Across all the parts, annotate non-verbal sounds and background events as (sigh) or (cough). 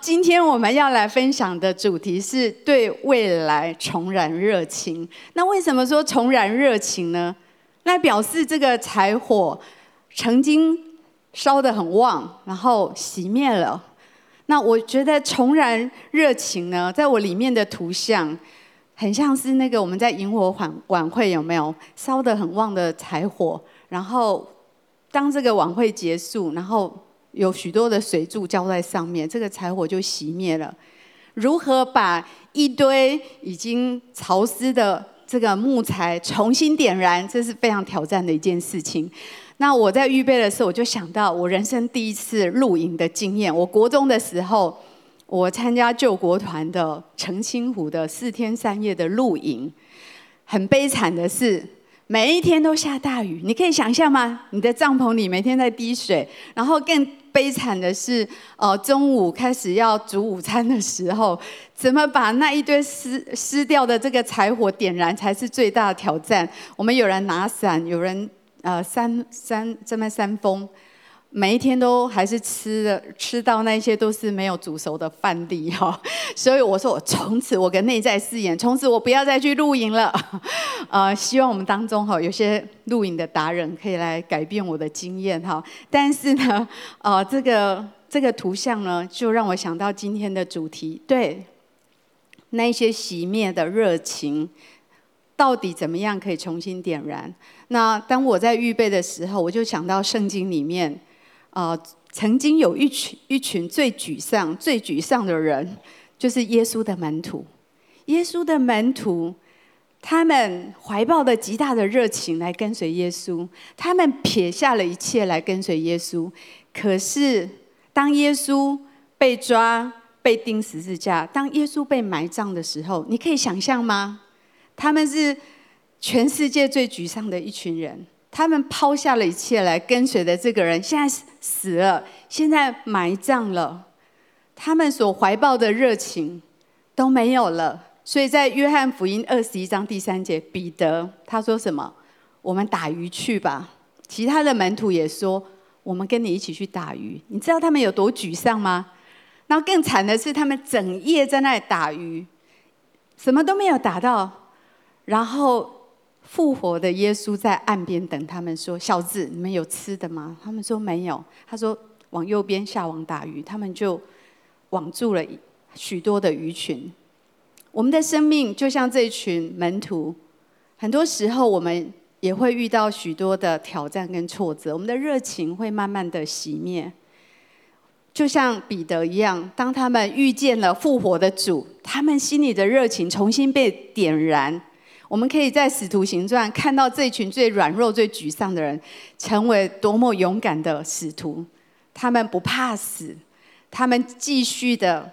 今天我们要来分享的主题是对未来重燃热情。那为什么说重燃热情呢？那表示这个柴火曾经烧得很旺，然后熄灭了。那我觉得重燃热情呢，在我里面的图像，很像是那个我们在萤火晚晚会有没有烧得很旺的柴火？然后当这个晚会结束，然后有许多的水柱浇在上面，这个柴火就熄灭了。如何把一堆已经潮湿的这个木材重新点燃，这是非常挑战的一件事情。那我在预备的时候，我就想到我人生第一次露营的经验。我国中的时候，我参加救国团的澄清湖的四天三夜的露营，很悲惨的是，每一天都下大雨。你可以想象吗？你的帐篷里每天在滴水，然后更悲惨的是，呃，中午开始要煮午餐的时候，怎么把那一堆湿湿掉的这个柴火点燃，才是最大的挑战。我们有人拿伞，有人呃扇扇这么扇风。每一天都还是吃的吃到那些都是没有煮熟的饭粒哈，(laughs) 所以我说我从此我跟内在誓言，从此我不要再去露营了。(laughs) 呃，希望我们当中哈有些露营的达人可以来改变我的经验哈。但是呢，呃，这个这个图像呢，就让我想到今天的主题，对，那些熄灭的热情，到底怎么样可以重新点燃？那当我在预备的时候，我就想到圣经里面。啊、呃，曾经有一群一群最沮丧、最沮丧的人，就是耶稣的门徒。耶稣的门徒，他们怀抱着极大的热情来跟随耶稣，他们撇下了一切来跟随耶稣。可是，当耶稣被抓、被钉十字架，当耶稣被埋葬的时候，你可以想象吗？他们是全世界最沮丧的一群人。他们抛下了一切来跟随的这个人，现在死了，现在埋葬了，他们所怀抱的热情都没有了。所以在约翰福音二十一章第三节，彼得他说什么？我们打鱼去吧。其他的门徒也说，我们跟你一起去打鱼。你知道他们有多沮丧吗？然后更惨的是，他们整夜在那里打鱼，什么都没有打到，然后。复活的耶稣在岸边等他们，说：“小子，你们有吃的吗？”他们说：“没有。”他说：“往右边下网打鱼。”他们就网住了许多的鱼群。我们的生命就像这群门徒，很多时候我们也会遇到许多的挑战跟挫折，我们的热情会慢慢的熄灭。就像彼得一样，当他们遇见了复活的主，他们心里的热情重新被点燃。我们可以在《使徒行传》看到这群最软弱、最沮丧的人，成为多么勇敢的使徒。他们不怕死，他们继续的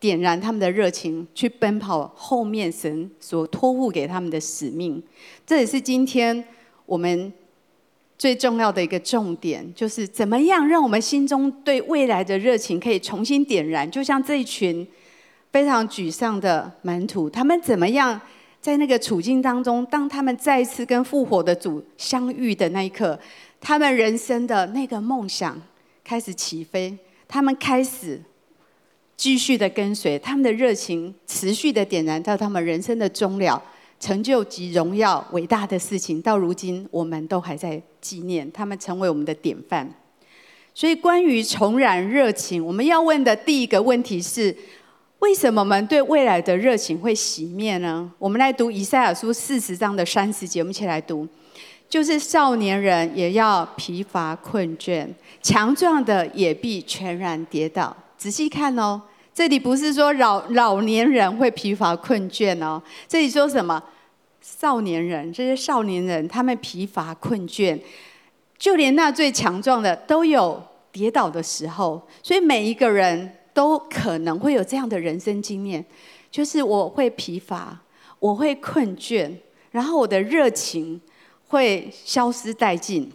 点燃他们的热情，去奔跑后面神所托付给他们的使命。这也是今天我们最重要的一个重点，就是怎么样让我们心中对未来的热情可以重新点燃。就像这一群非常沮丧的门徒，他们怎么样？在那个处境当中，当他们再次跟复活的主相遇的那一刻，他们人生的那个梦想开始起飞，他们开始继续的跟随，他们的热情持续的点燃到他们人生的终了，成就及荣耀伟大的事情，到如今我们都还在纪念，他们成为我们的典范。所以，关于重燃热情，我们要问的第一个问题是。为什么我们对未来的热情会熄灭呢？我们来读以赛亚书四十章的三十节，我们一起来读，就是少年人也要疲乏困倦，强壮的也必全然跌倒。仔细看哦，这里不是说老老年人会疲乏困倦哦，这里说什么？少年人，这些少年人他们疲乏困倦，就连那最强壮的都有跌倒的时候，所以每一个人。都可能会有这样的人生经验，就是我会疲乏，我会困倦，然后我的热情会消失殆尽。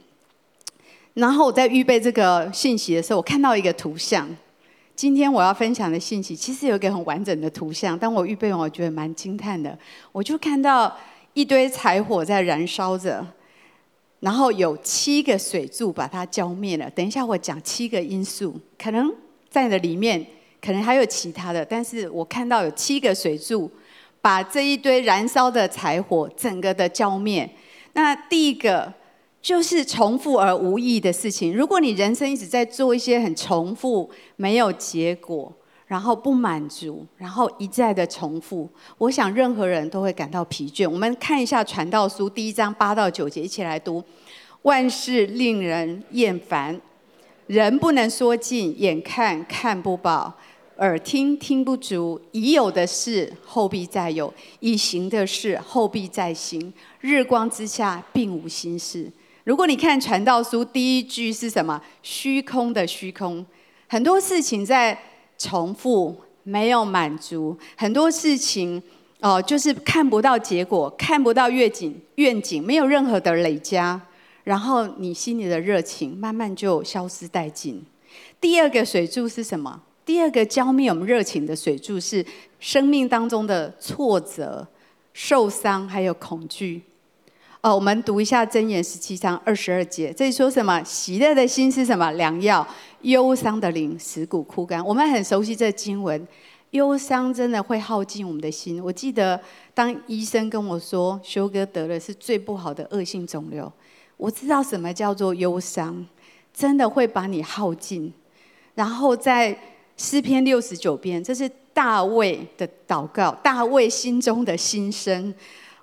然后我在预备这个信息的时候，我看到一个图像。今天我要分享的信息其实有一个很完整的图像，当我预备完，我觉得蛮惊叹的。我就看到一堆柴火在燃烧着，然后有七个水柱把它浇灭了。等一下我讲七个因素，可能。在的里面，可能还有其他的，但是我看到有七个水柱，把这一堆燃烧的柴火整个的浇灭。那第一个就是重复而无益的事情。如果你人生一直在做一些很重复、没有结果，然后不满足，然后一再的重复，我想任何人都会感到疲倦。我们看一下《传道书》第一章八到九节，一起来读：万事令人厌烦，人不能说尽，眼看看不饱。耳听听不足，已有的事后必再有，已行的事后必再行。日光之下并无新事。如果你看传道书，第一句是什么？虚空的虚空，很多事情在重复，没有满足。很多事情哦、就是看不到结果，看不到愿景，愿景没有任何的累加，然后你心里的热情慢慢就消失殆尽。第二个水柱是什么？第二个浇灭我们热情的水柱是生命当中的挫折、受伤还有恐惧。哦，我们读一下箴言十七章二十二节，这里说什么？喜乐的心是什么？良药。忧伤的灵使骨枯干。我们很熟悉这经文，忧伤真的会耗尽我们的心。我记得当医生跟我说修哥得了是最不好的恶性肿瘤，我知道什么叫做忧伤，真的会把你耗尽，然后在。诗篇六十九篇，这是大卫的祷告，大卫心中的心声。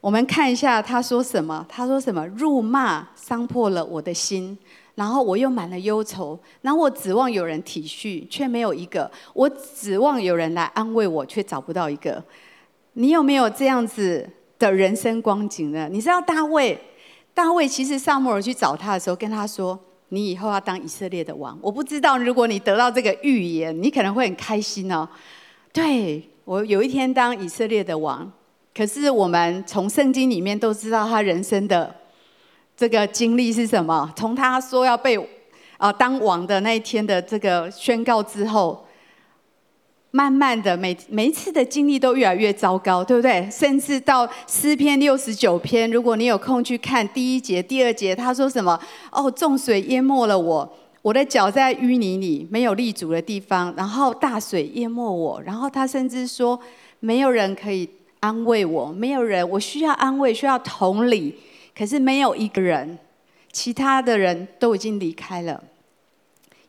我们看一下他说什么？他说什么？辱骂伤破了我的心，然后我又满了忧愁。然后我指望有人体恤，却没有一个；我指望有人来安慰我，却找不到一个。你有没有这样子的人生光景呢？你知道大卫，大卫其实撒母耳去找他的时候，跟他说。你以后要当以色列的王，我不知道如果你得到这个预言，你可能会很开心哦。对，我有一天当以色列的王，可是我们从圣经里面都知道他人生的这个经历是什么。从他说要被啊当王的那一天的这个宣告之后。慢慢的，每每一次的经历都越来越糟糕，对不对？甚至到诗篇六十九篇，如果你有空去看第一节、第二节，他说什么？哦，重水淹没了我，我的脚在淤泥里，没有立足的地方。然后大水淹没我，然后他甚至说，没有人可以安慰我，没有人，我需要安慰，需要同理，可是没有一个人，其他的人都已经离开了。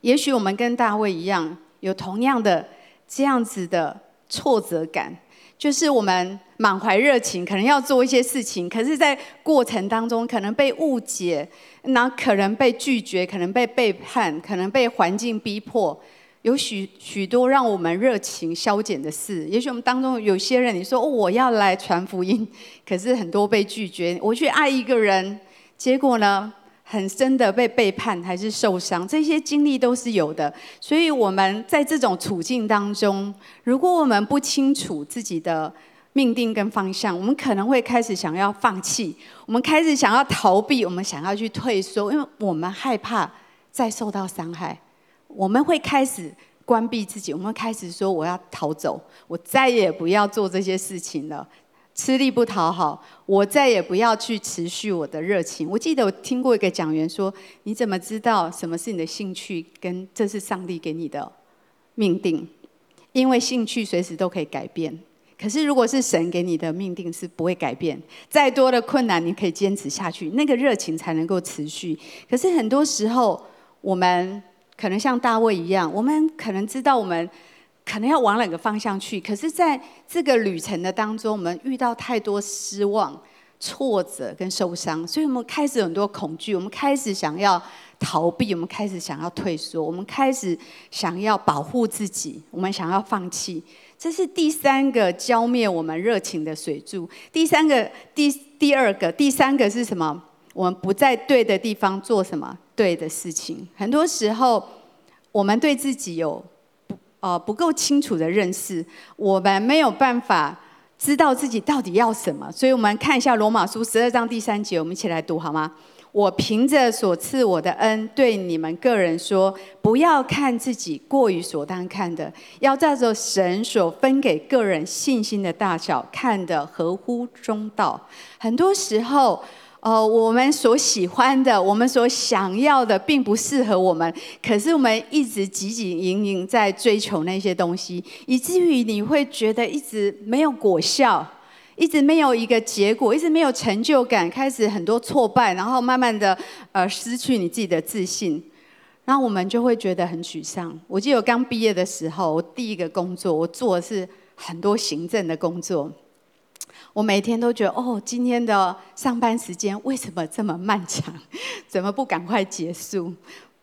也许我们跟大卫一样，有同样的。这样子的挫折感，就是我们满怀热情，可能要做一些事情，可是，在过程当中可能被误解，那可能被拒绝，可能被背叛，可能被环境逼迫，有许许多让我们热情消减的事。也许我们当中有些人，你说，我要来传福音，可是很多被拒绝。我去爱一个人，结果呢？很深的被背叛还是受伤，这些经历都是有的。所以我们在这种处境当中，如果我们不清楚自己的命定跟方向，我们可能会开始想要放弃，我们开始想要逃避，我们想要去退缩，因为我们害怕再受到伤害。我们会开始关闭自己，我们开始说我要逃走，我再也不要做这些事情了。吃力不讨好，我再也不要去持续我的热情。我记得我听过一个讲员说：“你怎么知道什么是你的兴趣，跟这是上帝给你的命定？因为兴趣随时都可以改变。可是如果是神给你的命定，是不会改变。再多的困难，你可以坚持下去，那个热情才能够持续。可是很多时候，我们可能像大卫一样，我们可能知道我们。”可能要往哪个方向去？可是，在这个旅程的当中，我们遇到太多失望、挫折跟受伤，所以我们开始很多恐惧，我们开始想要逃避，我们开始想要退缩，我们开始想要保护自己，我们想要放弃。这是第三个浇灭我们热情的水柱。第三个、第第二个、第三个是什么？我们不在对的地方做什么对的事情。很多时候，我们对自己有。哦，不够清楚的认识，我们没有办法知道自己到底要什么。所以，我们看一下罗马书十二章第三节，我们一起来读好吗？我凭着所赐我的恩，对你们个人说，不要看自己过于所当看的，要照着神所分给个人信心的大小，看的合乎中道。很多时候，呃，我们所喜欢的，我们所想要的，并不适合我们。可是我们一直汲汲营营在追求那些东西，以至于你会觉得一直没有果效，一直没有一个结果，一直没有成就感，开始很多挫败，然后慢慢的呃失去你自己的自信，然后我们就会觉得很沮丧。我记得我刚毕业的时候，我第一个工作，我做的是很多行政的工作。我每天都觉得，哦，今天的上班时间为什么这么漫长？(laughs) 怎么不赶快结束？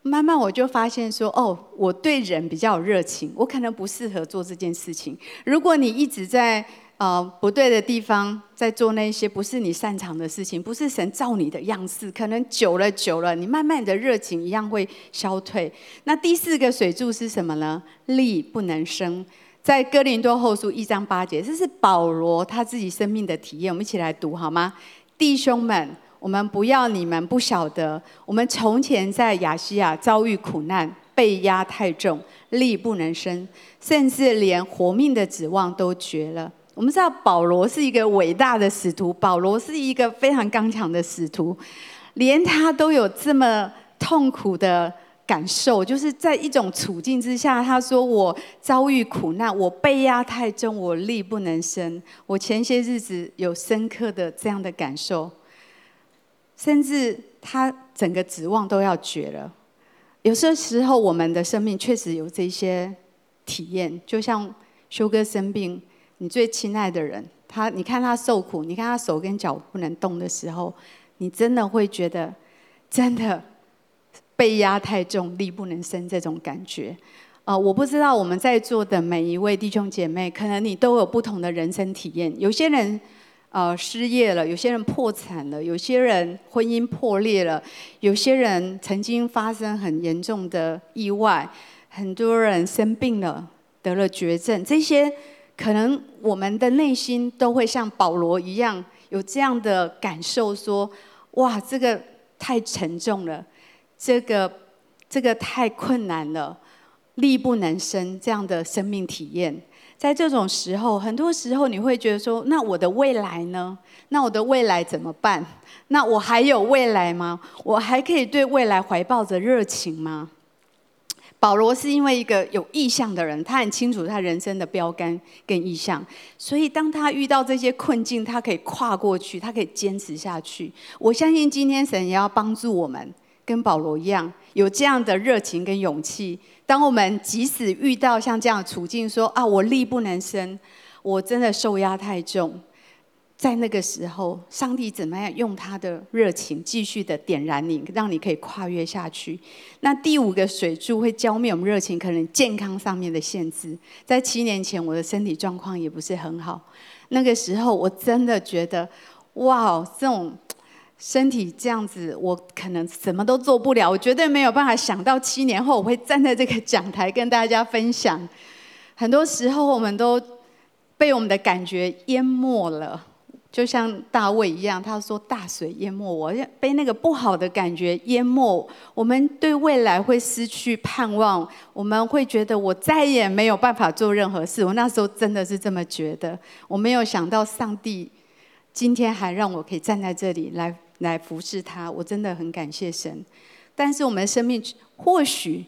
慢慢我就发现说，哦，我对人比较有热情，我可能不适合做这件事情。如果你一直在呃不对的地方，在做那些不是你擅长的事情，不是神造你的样式，可能久了久了，你慢慢的热情一样会消退。那第四个水柱是什么呢？力不能生。在哥林多后书一章八节，这是保罗他自己生命的体验。我们一起来读好吗？弟兄们，我们不要你们不晓得，我们从前在亚细亚遭遇苦难，被压太重，力不能生，甚至连活命的指望都绝了。我们知道保罗是一个伟大的使徒，保罗是一个非常刚强的使徒，连他都有这么痛苦的。感受就是在一种处境之下，他说：“我遭遇苦难，我被压太重，我力不能生。”我前些日子有深刻的这样的感受，甚至他整个指望都要绝了。有些时候，我们的生命确实有这些体验，就像修哥生病，你最亲爱的人，他你看他受苦，你看他手跟脚不能动的时候，你真的会觉得，真的。被压太重，力不能生，这种感觉，呃，我不知道我们在座的每一位弟兄姐妹，可能你都有不同的人生体验。有些人，呃，失业了；有些人破产了；有些人婚姻破裂了；有些人曾经发生很严重的意外；很多人生病了，得了绝症。这些可能我们的内心都会像保罗一样，有这样的感受：说，哇，这个太沉重了。这个这个太困难了，力不能生这样的生命体验，在这种时候，很多时候你会觉得说：那我的未来呢？那我的未来怎么办？那我还有未来吗？我还可以对未来怀抱着热情吗？保罗是因为一个有意向的人，他很清楚他人生的标杆跟意向，所以当他遇到这些困境，他可以跨过去，他可以坚持下去。我相信今天神也要帮助我们。跟保罗一样，有这样的热情跟勇气。当我们即使遇到像这样的处境，说啊，我力不能生，我真的受压太重，在那个时候，上帝怎么样用他的热情继续的点燃你，让你可以跨越下去？那第五个水柱会浇灭我们热情，可能健康上面的限制。在七年前，我的身体状况也不是很好，那个时候我真的觉得，哇，这种。身体这样子，我可能什么都做不了。我绝对没有办法想到七年后我会站在这个讲台跟大家分享。很多时候，我们都被我们的感觉淹没了，就像大卫一样，他说：“大水淹没我，被那个不好的感觉淹没。”我们对未来会失去盼望，我们会觉得我再也没有办法做任何事。我那时候真的是这么觉得。我没有想到上帝今天还让我可以站在这里来。来服侍他，我真的很感谢神。但是我们的生命或许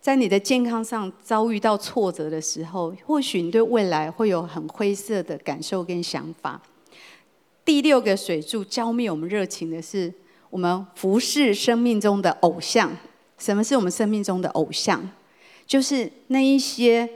在你的健康上遭遇到挫折的时候，或许你对未来会有很灰色的感受跟想法。第六个水柱浇灭我们热情的是我们服侍生命中的偶像。什么是我们生命中的偶像？就是那一些。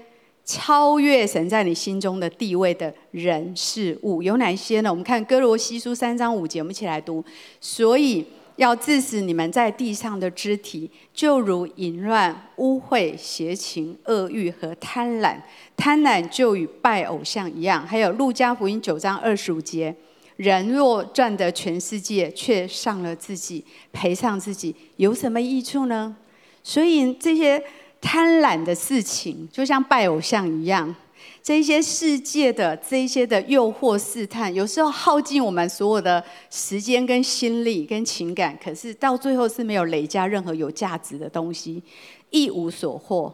超越神在你心中的地位的人事物有哪些呢？我们看歌罗西书三章五节，我们一起来读。所以要致死你们在地上的肢体，就如淫乱、污秽、邪情、恶欲和贪婪。贪婪就与拜偶像一样。还有路加福音九章二十五节：人若赚得全世界，却上了自己，赔上自己，有什么益处呢？所以这些。贪婪的事情，就像拜偶像一样，这些世界的这些的诱惑试探，有时候耗尽我们所有的时间跟心力跟情感，可是到最后是没有累加任何有价值的东西，一无所获。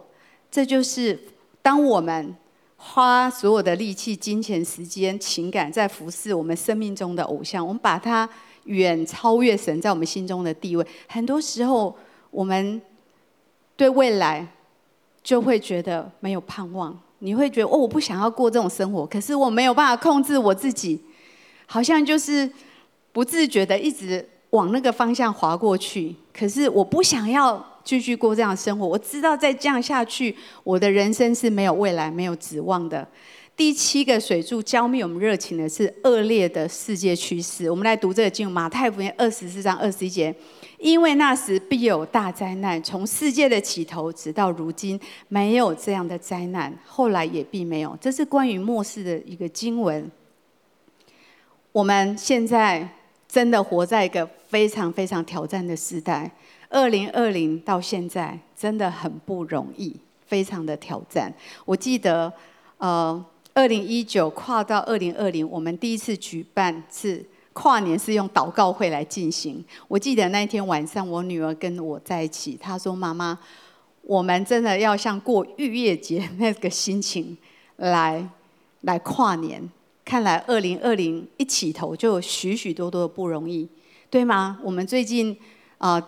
这就是当我们花所有的力气、金钱、时间、情感在服侍我们生命中的偶像，我们把它远超越神在我们心中的地位。很多时候，我们对未来就会觉得没有盼望。你会觉得哦，我不想要过这种生活，可是我没有办法控制我自己，好像就是不自觉的一直往那个方向滑过去。可是我不想要继续过这样的生活，我知道再这样下去，我的人生是没有未来、没有指望的。第七个水柱浇灭我们热情的是恶劣的世界趋势。我们来读这个经文，马太福音二十四章二十一节。因为那时必有大灾难，从世界的起头直到如今，没有这样的灾难，后来也并没有。这是关于末世的一个经文。我们现在真的活在一个非常非常挑战的时代。二零二零到现在真的很不容易，非常的挑战。我记得，呃，二零一九跨到二零二零，我们第一次举办是。跨年是用祷告会来进行。我记得那天晚上，我女儿跟我在一起，她说：“妈妈，我们真的要像过逾越节那个心情来 (laughs) 来跨年。看来二零二零一起头就有许许多多的不容易，对吗？我们最近啊、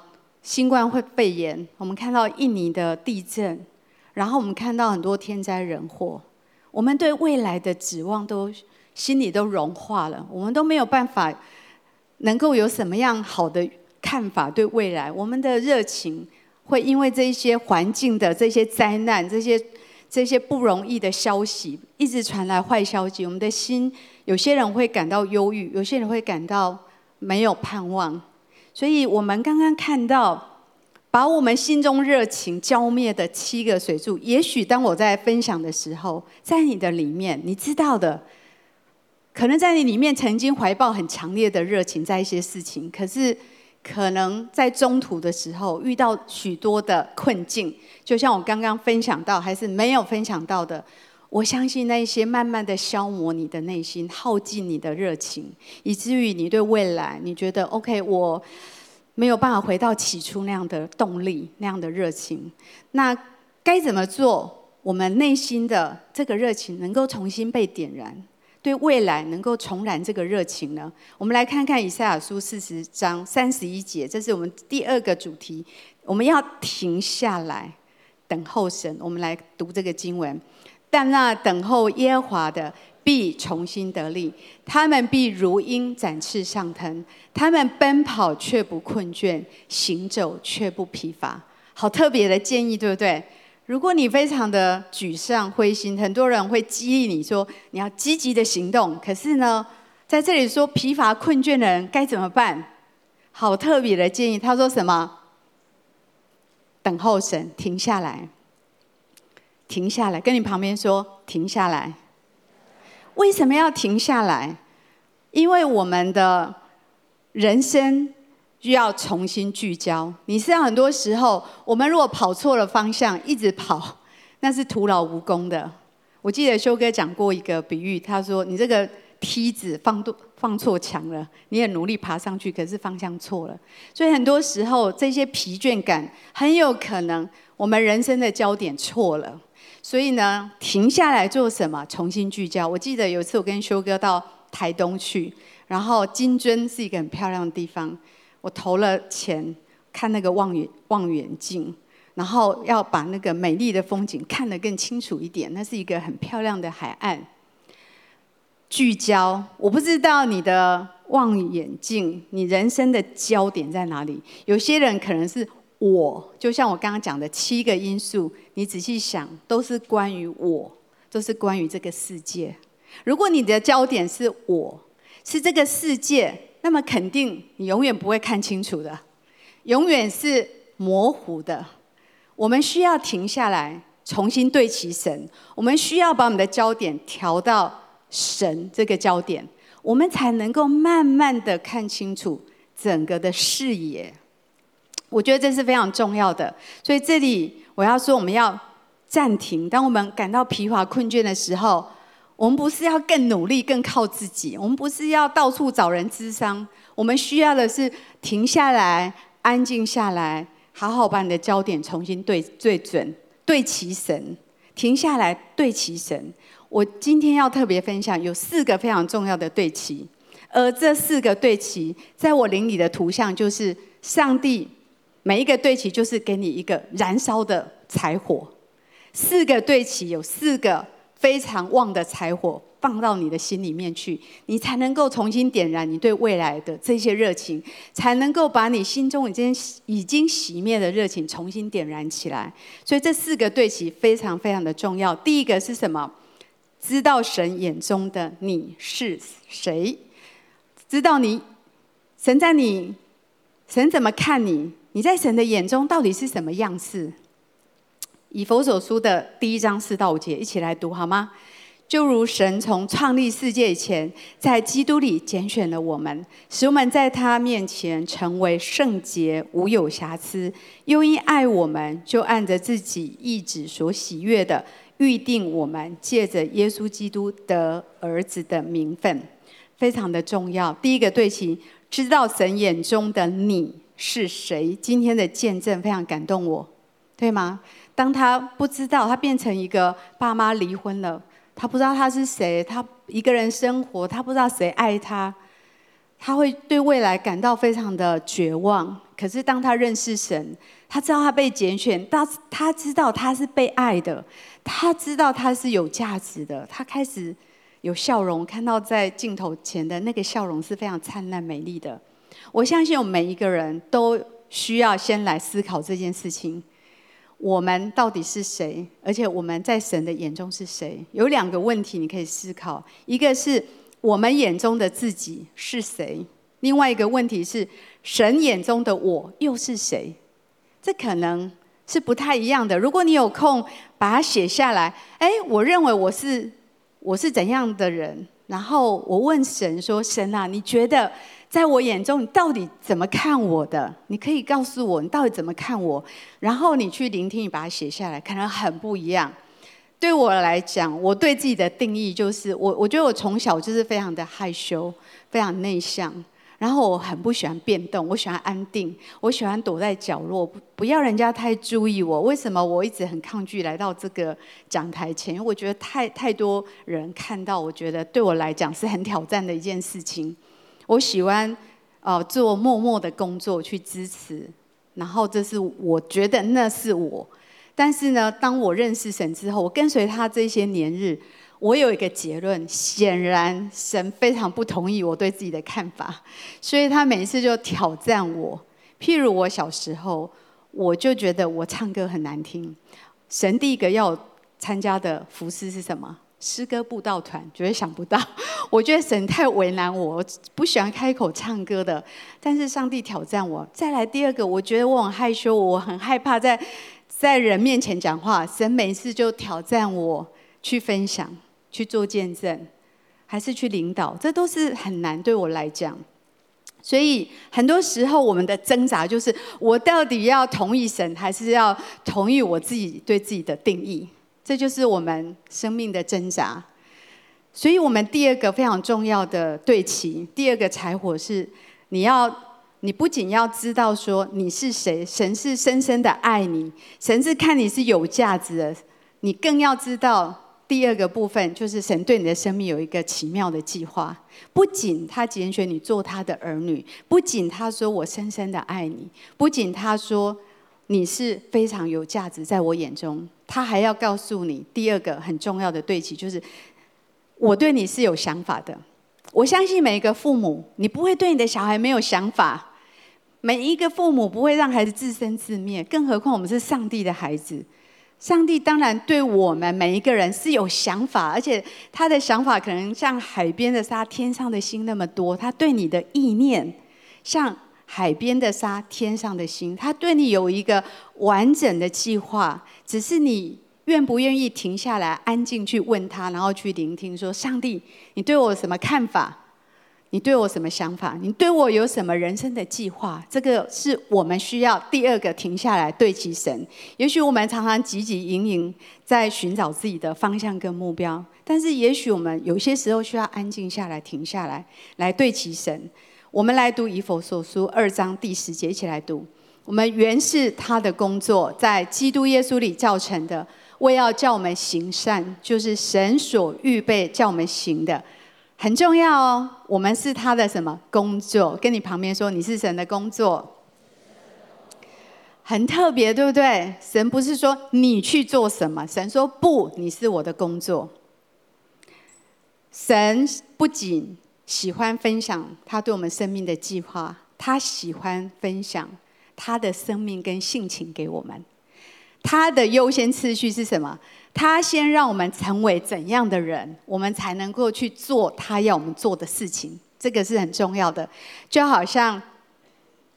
新冠会肺炎，我们看到印尼的地震，然后我们看到很多天灾人祸，我们对未来的指望都。”心里都融化了，我们都没有办法能够有什么样好的看法对未来。我们的热情会因为这一些环境的这些灾难、这些这些不容易的消息一直传来坏消息，我们的心有些人会感到忧郁，有些人会感到没有盼望。所以我们刚刚看到把我们心中热情浇灭的七个水柱，也许当我在分享的时候，在你的里面，你知道的。可能在你里面曾经怀抱很强烈的热情，在一些事情，可是可能在中途的时候遇到许多的困境，就像我刚刚分享到，还是没有分享到的。我相信那些慢慢的消磨你的内心，耗尽你的热情，以至于你对未来，你觉得 OK，我没有办法回到起初那样的动力，那样的热情。那该怎么做，我们内心的这个热情能够重新被点燃？对未来能够重燃这个热情呢？我们来看看以赛亚书四十章三十一节，这是我们第二个主题。我们要停下来等候神。我们来读这个经文：但那等候耶和华的必重新得力，他们必如鹰展翅上腾，他们奔跑却不困倦，行走却不疲乏。好特别的建议，对不对？如果你非常的沮丧、灰心，很多人会激励你说你要积极的行动。可是呢，在这里说疲乏困倦的人该怎么办？好特别的建议，他说什么？等候神，停下来，停下来，跟你旁边说停下来。为什么要停下来？因为我们的人生。需要重新聚焦。你知道，很多时候，我们如果跑错了方向，一直跑，(laughs) 那是徒劳无功的。我记得修哥讲过一个比喻，他说：“你这个梯子放放错墙了，你很努力爬上去，可是方向错了。”所以很多时候，这些疲倦感很有可能我们人生的焦点错了。所以呢，停下来做什么？重新聚焦。我记得有一次我跟修哥到台东去，然后金樽是一个很漂亮的地方。我投了钱看那个望远望远镜，然后要把那个美丽的风景看得更清楚一点。那是一个很漂亮的海岸。聚焦，我不知道你的望远镜，你人生的焦点在哪里？有些人可能是我，就像我刚刚讲的七个因素，你仔细想，都是关于我，都是关于这个世界。如果你的焦点是我，是这个世界。那么肯定你永远不会看清楚的，永远是模糊的。我们需要停下来，重新对齐神。我们需要把我们的焦点调到神这个焦点，我们才能够慢慢的看清楚整个的视野。我觉得这是非常重要的。所以这里我要说，我们要暂停。当我们感到疲乏困倦的时候。我们不是要更努力、更靠自己，我们不是要到处找人咨商，我们需要的是停下来、安静下来，好好把你的焦点重新对对准、对齐神。停下来，对齐神。我今天要特别分享有四个非常重要的对齐，而这四个对齐，在我灵里的图像就是上帝每一个对齐就是给你一个燃烧的柴火，四个对齐有四个非常旺的柴火放到你的心里面去，你才能够重新点燃你对未来的这些热情，才能够把你心中已经已经熄灭的热情重新点燃起来。所以这四个对齐非常非常的重要。第一个是什么？知道神眼中的你是谁？知道你神在你神怎么看你？你在神的眼中到底是什么样式？以弗所书的第一章四到五节，一起来读好吗？就如神从创立世界以前，在基督里拣选了我们，使我们在他面前成为圣洁、无有瑕疵；又因爱我们，就按着自己意旨所喜悦的。预定我们借着耶稣基督得儿子的名分，非常的重要。第一个对齐，知道神眼中的你是谁。今天的见证非常感动我，对吗？当他不知道，他变成一个爸妈离婚了，他不知道他是谁，他一个人生活，他不知道谁爱他，他会对未来感到非常的绝望。可是当他认识神，他知道他被拣选，他他知道他是被爱的。他知道他是有价值的，他开始有笑容，看到在镜头前的那个笑容是非常灿烂美丽的。我相信我们每一个人都需要先来思考这件事情：我们到底是谁？而且我们在神的眼中是谁？有两个问题你可以思考：一个是我们眼中的自己是谁？另外一个问题是神眼中的我又是谁？这可能。是不太一样的。如果你有空把它写下来，哎，我认为我是我是怎样的人？然后我问神说：“神啊，你觉得在我眼中，你到底怎么看我的？你可以告诉我，你到底怎么看我？然后你去聆听，你把它写下来，可能很不一样。对我来讲，我对自己的定义就是，我我觉得我从小就是非常的害羞，非常内向。”然后我很不喜欢变动，我喜欢安定，我喜欢躲在角落，不要人家太注意我。为什么我一直很抗拒来到这个讲台前？因为我觉得太太多人看到，我觉得对我来讲是很挑战的一件事情。我喜欢呃做默默的工作去支持，然后这是我觉得那是我。但是呢，当我认识神之后，我跟随他这些年日。我有一个结论，显然神非常不同意我对自己的看法，所以他每一次就挑战我。譬如我小时候，我就觉得我唱歌很难听。神第一个要参加的服事是什么？诗歌布道团，绝对想不到。(laughs) 我觉得神太为难我，我不喜欢开口唱歌的。但是上帝挑战我。再来第二个，我觉得我很害羞，我很害怕在在人面前讲话。神每次就挑战我去分享。去做见证，还是去领导，这都是很难对我来讲。所以很多时候，我们的挣扎就是：我到底要同意神，还是要同意我自己对自己的定义？这就是我们生命的挣扎。所以，我们第二个非常重要的对齐，第二个柴火是：你要，你不仅要知道说你是谁，神是深深的爱你，神是看你是有价值的，你更要知道。第二个部分就是神对你的生命有一个奇妙的计划，不仅他拣选你做他的儿女，不仅他说我深深的爱你，不仅他说你是非常有价值在我眼中，他还要告诉你第二个很重要的对齐，就是我对你是有想法的。我相信每一个父母，你不会对你的小孩没有想法，每一个父母不会让孩子自生自灭，更何况我们是上帝的孩子。上帝当然对我们每一个人是有想法，而且他的想法可能像海边的沙、天上的星那么多。他对你的意念像海边的沙、天上的星，他对你有一个完整的计划，只是你愿不愿意停下来，安静去问他，然后去聆听，说：“上帝，你对我什么看法？”你对我什么想法？你对我有什么人生的计划？这个是我们需要第二个停下来对齐神。也许我们常常汲汲营营在寻找自己的方向跟目标，但是也许我们有些时候需要安静下来，停下来，来对齐神。我们来读以弗所书二章第十节，一起来读。我们原是他的工作，在基督耶稣里造成的，为要叫我们行善，就是神所预备叫我们行的。很重要哦。我们是他的什么工作？跟你旁边说，你是神的工作，很特别，对不对？神不是说你去做什么，神说不，你是我的工作。神不仅喜欢分享他对我们生命的计划，他喜欢分享他的生命跟性情给我们。他的优先次序是什么？他先让我们成为怎样的人，我们才能够去做他要我们做的事情。这个是很重要的。就好像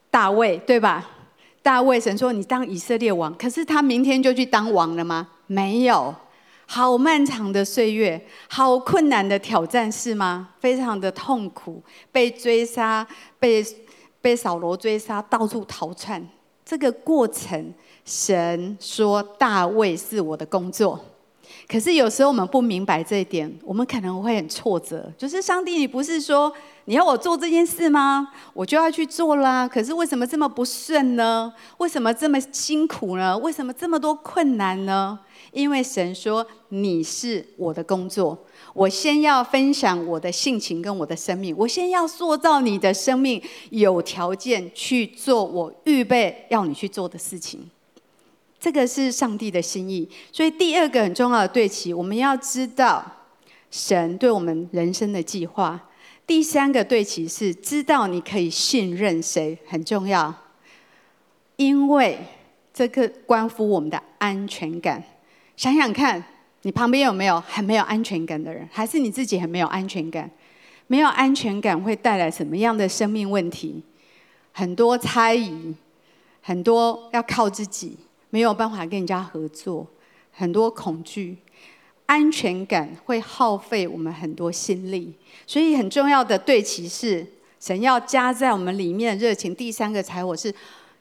大卫，对吧？大卫神说你当以色列王，可是他明天就去当王了吗？没有。好漫长的岁月，好困难的挑战是吗？非常的痛苦，被追杀，被被扫罗追杀，到处逃窜。这个过程，神说大卫是我的工作。可是有时候我们不明白这一点，我们可能会很挫折。就是上帝，你不是说你要我做这件事吗？我就要去做啦。可是为什么这么不顺呢？为什么这么辛苦呢？为什么这么多困难呢？因为神说你是我的工作，我先要分享我的性情跟我的生命，我先要塑造你的生命，有条件去做我预备要你去做的事情。这个是上帝的心意。所以第二个很重要的对齐，我们要知道神对我们人生的计划。第三个对齐是知道你可以信任谁，很重要，因为这个关乎我们的安全感。想想看，你旁边有没有很没有安全感的人？还是你自己很没有安全感？没有安全感会带来什么样的生命问题？很多猜疑，很多要靠自己，没有办法跟人家合作，很多恐惧。安全感会耗费我们很多心力，所以很重要的对齐是神要加在我们里面的热情。第三个柴火是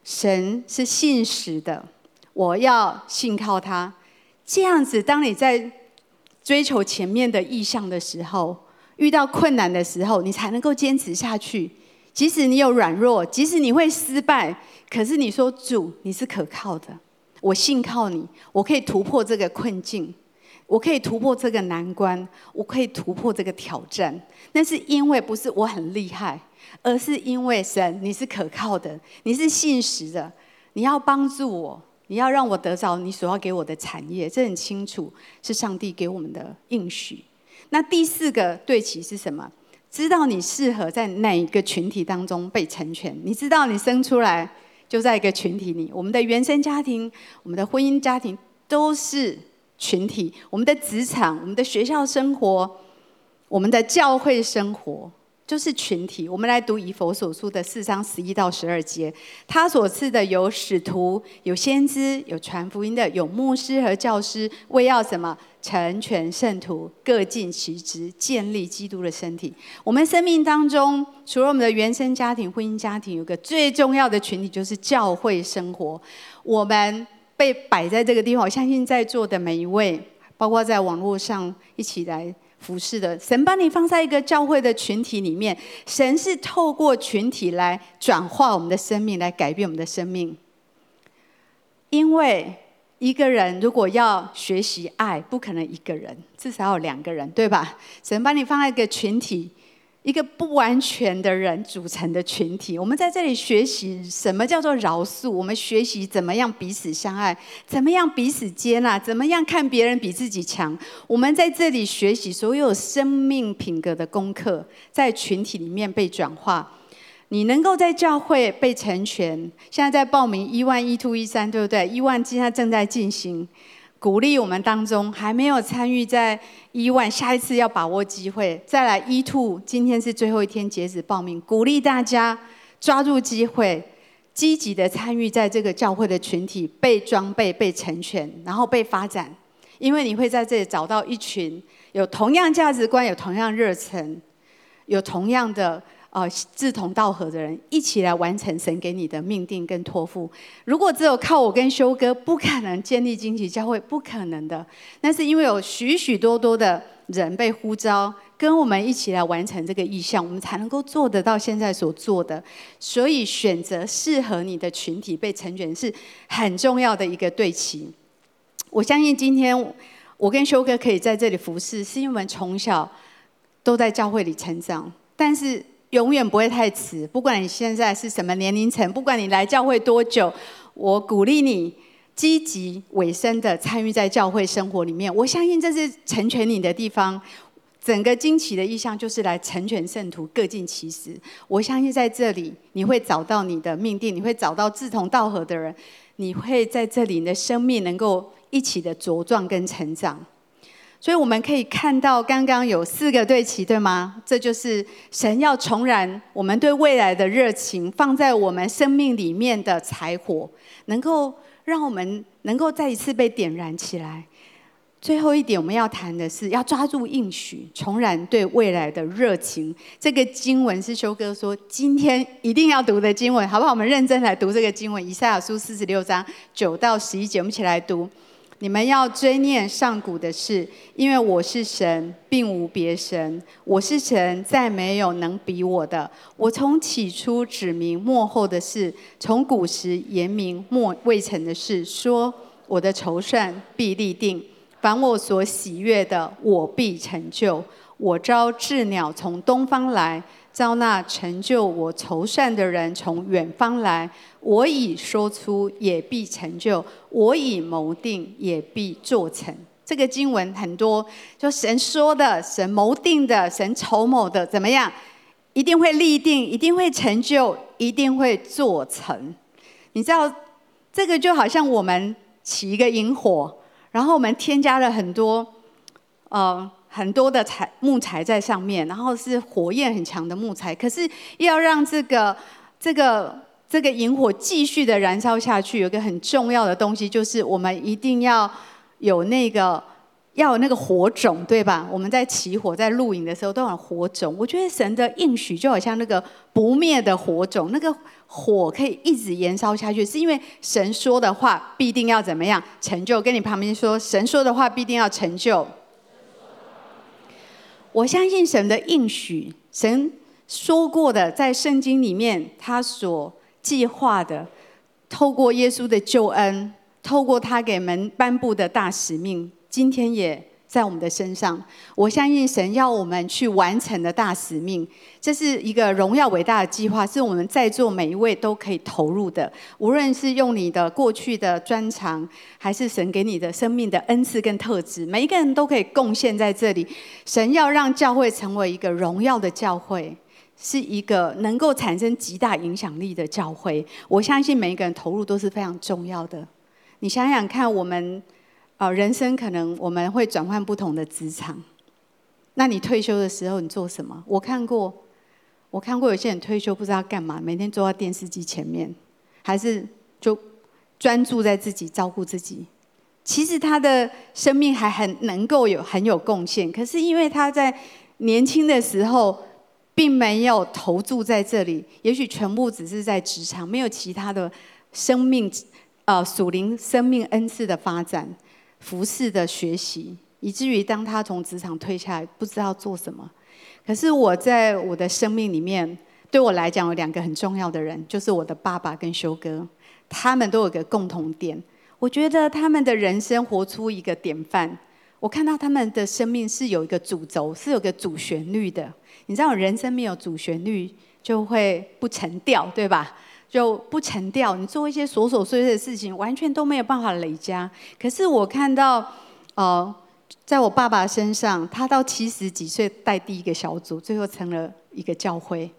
神是信实的，我要信靠他。这样子，当你在追求前面的意向的时候，遇到困难的时候，你才能够坚持下去。即使你有软弱，即使你会失败，可是你说主，你是可靠的，我信靠你，我可以突破这个困境，我可以突破这个难关，我可以突破这个挑战。那是因为不是我很厉害，而是因为神，你是可靠的，你是信实的，你要帮助我。你要让我得着你所要给我的产业，这很清楚是上帝给我们的应许。那第四个对齐是什么？知道你适合在哪一个群体当中被成全。你知道你生出来就在一个群体里，我们的原生家庭、我们的婚姻家庭都是群体，我们的职场、我们的学校生活、我们的教会生活。就是群体，我们来读以佛所书的四章十一到十二节。他所赐的有使徒，有先知，有传福音的，有牧师和教师，为要什么？成全圣徒，各尽其职，建立基督的身体。我们生命当中，除了我们的原生家庭、婚姻家庭，有个最重要的群体，就是教会生活。我们被摆在这个地方，我相信在座的每一位，包括在网络上一起来。服侍的神把你放在一个教会的群体里面，神是透过群体来转化我们的生命，来改变我们的生命。因为一个人如果要学习爱，不可能一个人，至少有两个人，对吧？神把你放在一个群体。一个不完全的人组成的群体，我们在这里学习什么叫做饶恕，我们学习怎么样彼此相爱，怎么样彼此接纳，怎么样看别人比自己强。我们在这里学习所有生命品格的功课，在群体里面被转化。你能够在教会被成全，现在在报名 E1、E2、E3，对不对一万现在正在进行。鼓励我们当中还没有参与在 E1，下一次要把握机会再来 E2。今天是最后一天截止报名，鼓励大家抓住机会，积极的参与在这个教会的群体，被装备、被成全，然后被发展。因为你会在这里找到一群有同样价值观、有同样热忱、有同样的。呃，志同道合的人一起来完成神给你的命定跟托付。如果只有靠我跟修哥，不可能建立经济教会，不可能的。那是因为有许许多多的人被呼召，跟我们一起来完成这个意向，我们才能够做得到现在所做的。所以选择适合你的群体被成全是很重要的一个对齐。我相信今天我跟修哥可以在这里服侍，是因为我们从小。都在教会里成长，但是永远不会太迟。不管你现在是什么年龄层，不管你来教会多久，我鼓励你积极委身的参与在教会生活里面。我相信这是成全你的地方。整个惊奇的意向就是来成全圣徒，各尽其职。我相信在这里你会找到你的命定，你会找到志同道合的人，你会在这里你的生命能够一起的茁壮跟成长。所以我们可以看到，刚刚有四个对齐，对吗？这就是神要重燃我们对未来的热情，放在我们生命里面的柴火，能够让我们能够再一次被点燃起来。最后一点，我们要谈的是要抓住应许，重燃对未来的热情。这个经文是修哥说今天一定要读的经文，好不好？我们认真来读这个经文，以赛亚书四十六章九到十一节，我们一起来读。你们要追念上古的事，因为我是神，并无别神。我是神，再没有能比我的。我从起初指明末后的事，从古时言明末未成的事，说我的筹算必立定。凡我所喜悦的，我必成就。我召雉鸟从东方来，召那成就我筹善的人从远方来。我已说出，也必成就；我已谋定，也必做成。这个经文很多，就神说的、神谋定的、神筹谋的，怎么样？一定会立定，一定会成就，一定会做成。你知道，这个就好像我们起一个营火。然后我们添加了很多，呃，很多的材木材在上面，然后是火焰很强的木材。可是要让这个这个这个萤火继续的燃烧下去，有一个很重要的东西，就是我们一定要有那个要有那个火种，对吧？我们在起火、在露营的时候都有火种。我觉得神的应许就好像那个不灭的火种，那个。火可以一直燃烧下去，是因为神说的话必定要怎么样成就？跟你旁边说，神说的话必定要成就。我相信神的应许，神说过的，在圣经里面他所计划的，透过耶稣的救恩，透过他给门颁布的大使命，今天也。在我们的身上，我相信神要我们去完成的大使命，这是一个荣耀伟大的计划，是我们在座每一位都可以投入的。无论是用你的过去的专长，还是神给你的生命的恩赐跟特质，每一个人都可以贡献在这里。神要让教会成为一个荣耀的教会，是一个能够产生极大影响力的教会。我相信每一个人投入都是非常重要的。你想想看，我们。啊，人生可能我们会转换不同的职场。那你退休的时候，你做什么？我看过，我看过有些人退休不知道干嘛，每天坐在电视机前面，还是就专注在自己照顾自己。其实他的生命还很能够有很有贡献，可是因为他在年轻的时候并没有投注在这里，也许全部只是在职场，没有其他的生命，呃，属灵生命恩赐的发展。服侍的学习，以至于当他从职场退下来，不知道做什么。可是我在我的生命里面，对我来讲有两个很重要的人，就是我的爸爸跟修哥，他们都有个共同点。我觉得他们的人生活出一个典范。我看到他们的生命是有一个主轴，是有个主旋律的。你知道，人生没有主旋律就会不成调，对吧？就不成调，你做一些琐琐碎碎的事情，完全都没有办法累加。可是我看到，呃，在我爸爸身上，他到七十几岁带第一个小组，最后成了一个教会。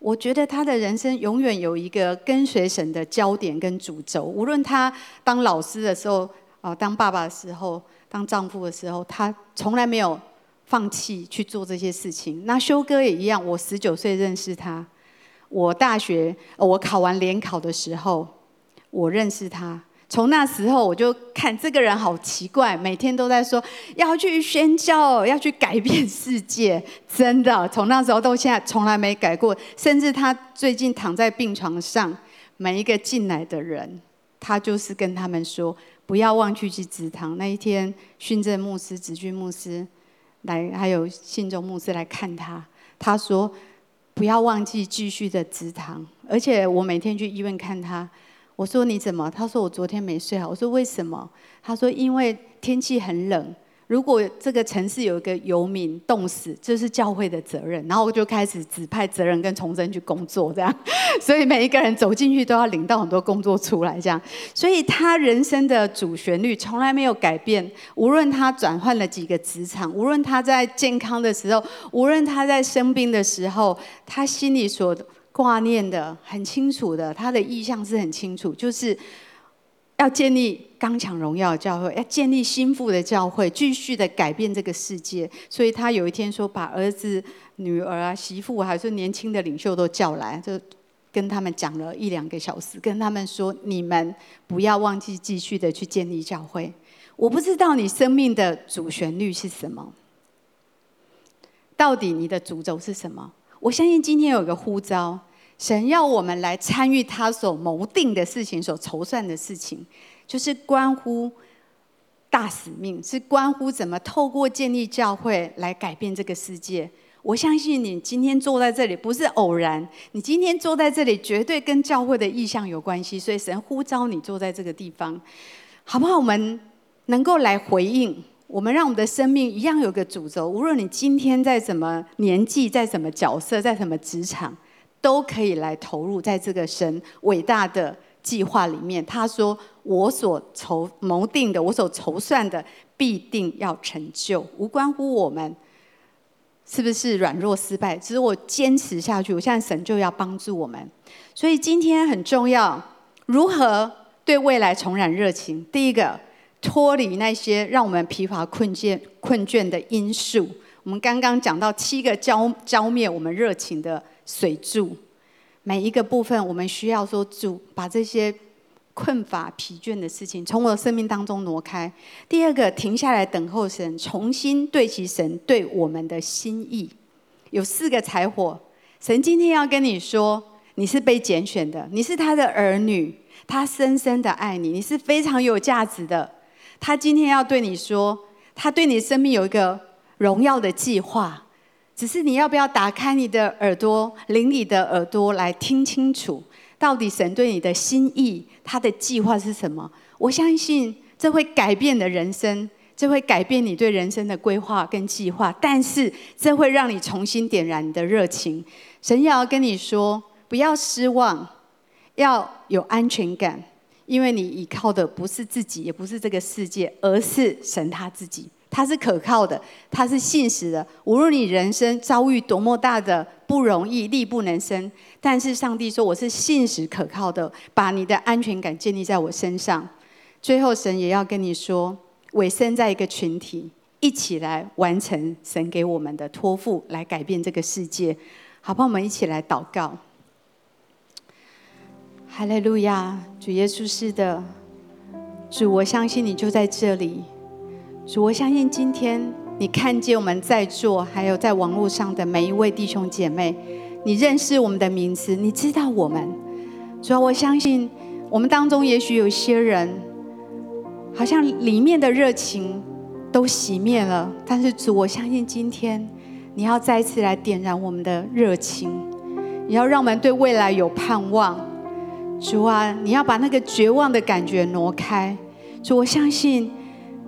我觉得他的人生永远有一个跟随神的焦点跟主轴。无论他当老师的时候，呃，当爸爸的时候，当丈夫的时候，他从来没有放弃去做这些事情。那修哥也一样，我十九岁认识他。我大学，我考完联考的时候，我认识他。从那时候我就看这个人好奇怪，每天都在说要去宣教，要去改变世界。(laughs) 真的，从那时候到现在从来没改过。甚至他最近躺在病床上，每一个进来的人，他就是跟他们说不要忘记去祠堂。那一天，训政牧师、子君牧师来，还有信中牧师来看他，他说。不要忘记继续的直躺，而且我每天去医院看他。我说你怎么？他说我昨天没睡好。我说为什么？他说因为天气很冷，如果这个城市有一个游民冻死，这是教会的责任。然后我就开始指派责任跟崇真去工作，这样。(laughs) 所以每一个人走进去都要领到很多工作出来，这样。所以他人生的主旋律从来没有改变，无论他转换了几个职场，无论他在健康的时候，无论他在生病的时候，他心里所挂念的很清楚的，他的意向是很清楚，就是。要建立刚强荣耀教会，要建立新妇的教会，继续的改变这个世界。所以他有一天说，把儿子、女儿啊、媳妇，还是年轻的领袖都叫来，就跟他们讲了一两个小时，跟他们说：你们不要忘记继续的去建立教会。我不知道你生命的主旋律是什么，到底你的主轴是什么？我相信今天有一个呼召。神要我们来参与他所谋定的事情，所筹算的事情，就是关乎大使命，是关乎怎么透过建立教会来改变这个世界。我相信你今天坐在这里不是偶然，你今天坐在这里绝对跟教会的意向有关系，所以神呼召你坐在这个地方，好不好？我们能够来回应，我们让我们的生命一样有个主轴。无论你今天在什么年纪，在什么角色，在什么职场。都可以来投入在这个神伟大的计划里面。他说：“我所筹谋定的，我所筹算的，必定要成就，无关乎我们是不是软弱失败。只是我坚持下去，我现在神就要帮助我们。所以今天很重要，如何对未来重燃热情？第一个，脱离那些让我们疲乏困倦困倦的因素。我们刚刚讲到七个浇浇灭我们热情的。”水柱，每一个部分，我们需要说主把这些困乏疲倦的事情从我的生命当中挪开。第二个，停下来等候神，重新对齐神对我们的心意。有四个柴火，神今天要跟你说，你是被拣选的，你是他的儿女，他深深的爱你，你是非常有价值的。他今天要对你说，他对你生命有一个荣耀的计划。只是你要不要打开你的耳朵，灵里的耳朵来听清楚，到底神对你的心意，他的计划是什么？我相信这会改变你的人生，这会改变你对人生的规划跟计划。但是这会让你重新点燃你的热情。神也要跟你说，不要失望，要有安全感，因为你依靠的不是自己，也不是这个世界，而是神他自己。他是可靠的，他是信实的。无论你人生遭遇多么大的不容易，力不能生，但是上帝说我是信实可靠的，把你的安全感建立在我身上。最后，神也要跟你说，委身在一个群体，一起来完成神给我们的托付，来改变这个世界。好，帮我们一起来祷告。哈利路亚，主耶稣是的，主，我相信你就在这里。主，我相信今天你看见我们在座，还有在网络上的每一位弟兄姐妹，你认识我们的名字，你知道我们。主要我相信我们当中也许有些人，好像里面的热情都熄灭了。但是主，我相信今天你要再次来点燃我们的热情，你要让我们对未来有盼望。主啊，你要把那个绝望的感觉挪开。主，我相信。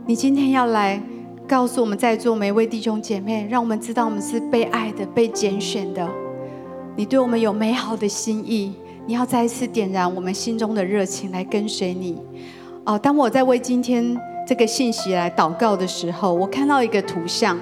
你今天要来告诉我们在座每一位弟兄姐妹，让我们知道我们是被爱的、被拣选的。你对我们有美好的心意，你要再一次点燃我们心中的热情来跟随你。哦，当我在为今天这个信息来祷告的时候，我看到一个图像，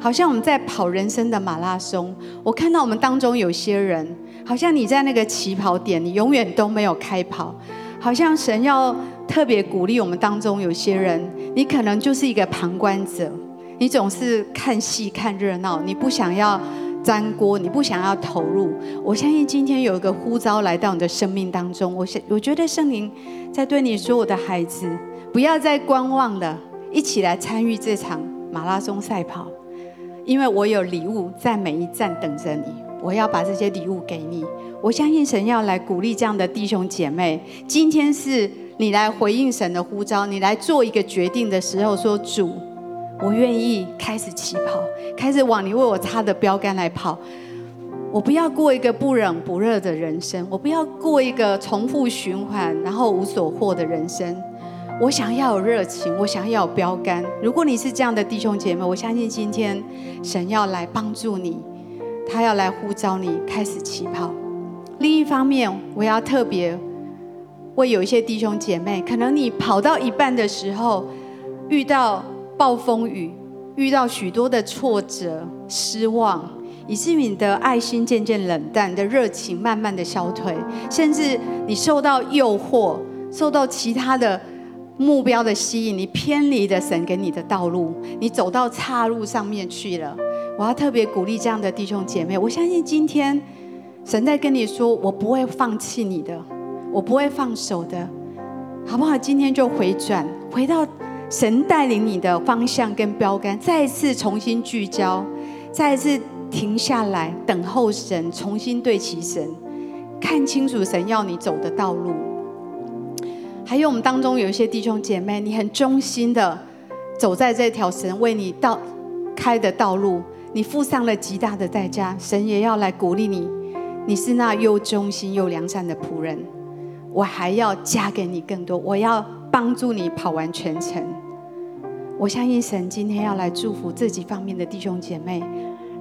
好像我们在跑人生的马拉松。我看到我们当中有些人，好像你在那个起跑点，你永远都没有开跑，好像神要。特别鼓励我们当中有些人，你可能就是一个旁观者，你总是看戏看热闹，你不想要沾锅，你不想要投入。我相信今天有一个呼召来到你的生命当中，我想我觉得圣灵在对你说：“我的孩子，不要再观望了，一起来参与这场马拉松赛跑，因为我有礼物在每一站等着你，我要把这些礼物给你。我相信神要来鼓励这样的弟兄姐妹，今天是。你来回应神的呼召，你来做一个决定的时候，说主，我愿意开始起跑，开始往你为我插的标杆来跑。我不要过一个不冷不热的人生，我不要过一个重复循环然后无所获的人生。我想要有热情，我想要有标杆。如果你是这样的弟兄姐妹，我相信今天神要来帮助你，他要来呼召你开始起跑。另一方面，我要特别为有一些弟兄姐妹，可能你跑到一半的时候，遇到暴风雨，遇到许多的挫折、失望，以至于你的爱心渐渐冷淡，你的热情慢慢的消退，甚至你受到诱惑，受到其他的。目标的吸引，你偏离了神给你的道路，你走到岔路上面去了。我要特别鼓励这样的弟兄姐妹，我相信今天神在跟你说，我不会放弃你的，我不会放手的，好不好？今天就回转，回到神带领你的方向跟标杆，再次重新聚焦，再次停下来等候神，重新对齐神，看清楚神要你走的道路。还有我们当中有一些弟兄姐妹，你很忠心的走在这条神为你道开的道路，你付上了极大的代价，神也要来鼓励你。你是那又忠心又良善的仆人，我还要加给你更多，我要帮助你跑完全程。我相信神今天要来祝福这几方面的弟兄姐妹。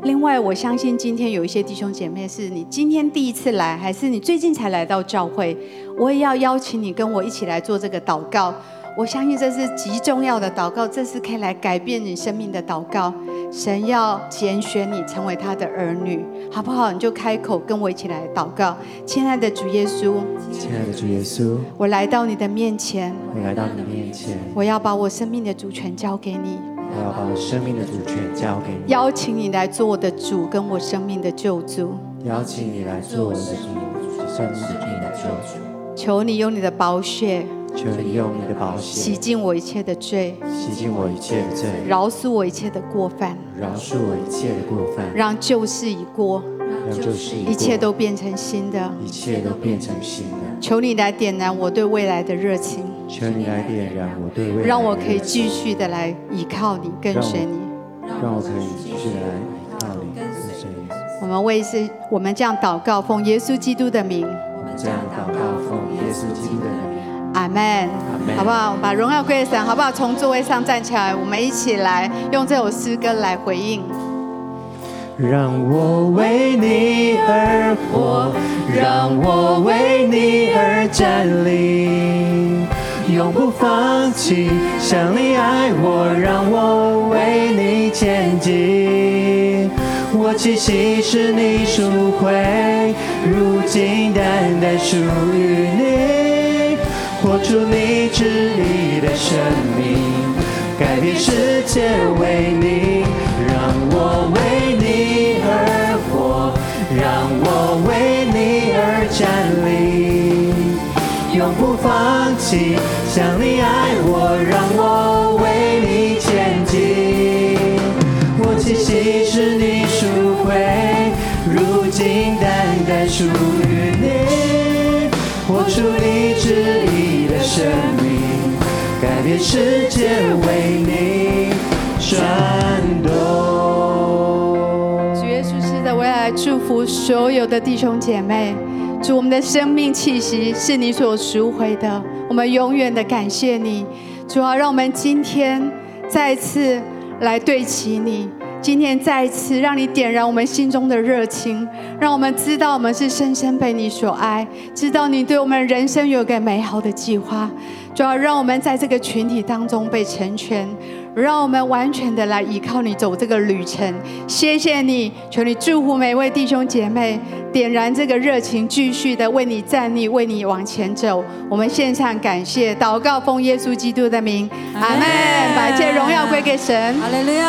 另外，我相信今天有一些弟兄姐妹是你今天第一次来，还是你最近才来到教会，我也要邀请你跟我一起来做这个祷告。我相信这是极重要的祷告，这是可以来改变你生命的祷告。神要拣选你成为他的儿女，好不好？你就开口跟我一起来祷告。亲爱的主耶稣，亲爱的主耶稣，我来到你的面前，我来到你的面前，我要把我生命的主权交给你。我要把我生命的主权交给你，邀请你来做我的主，跟我生命的救主。邀请你来做我的主，生命的救主。求你用你的宝血，求你用你的宝血洗净我一切的罪，洗净我一切的罪，饶恕我一切的过犯，饶恕我一切的过犯，让旧事已过，让旧事已过，一切都变成新的，一切都变成新的。求你来点燃我对未来的热情。求你来点燃我对未来，让我可以继续的来依靠你，跟随你。让我可以继续来依靠你，跟随你。我们为是，我们这样祷告，奉耶稣基督的名。我们这样祷告，奉耶稣基督的名。阿门。好不好？把荣耀归给神，好不好？从座位上站起来，我们一起来用这首诗歌来回应。让我为你而活，让我为你而站立。永不放弃，想你爱我，让我为你前进。我气息是你赎回，如今单单属于你。活出你旨意的生命，改变世界为你，让我为你而活，让我为你而站立，永不放弃。像你爱我，让我为你前进。我气息是你赎回，如今单单属于你。活出你旨意生命，改变世界为你转动。主耶稣是的，我要来祝福所有的弟兄姐妹。主，我们的生命气息是你所赎回的。我们永远的感谢你，主啊，让我们今天再次来对齐你。今天再一次让你点燃我们心中的热情，让我们知道我们是深深被你所爱，知道你对我们人生有个美好的计划。主要让我们在这个群体当中被成全，让我们完全的来依靠你走这个旅程。谢谢你，求你祝福每一位弟兄姐妹，点燃这个热情，继续的为你站立，为你往前走。我们献上感谢，祷告奉耶稣基督的名，阿门。把一切荣耀归给神。哈利路亚。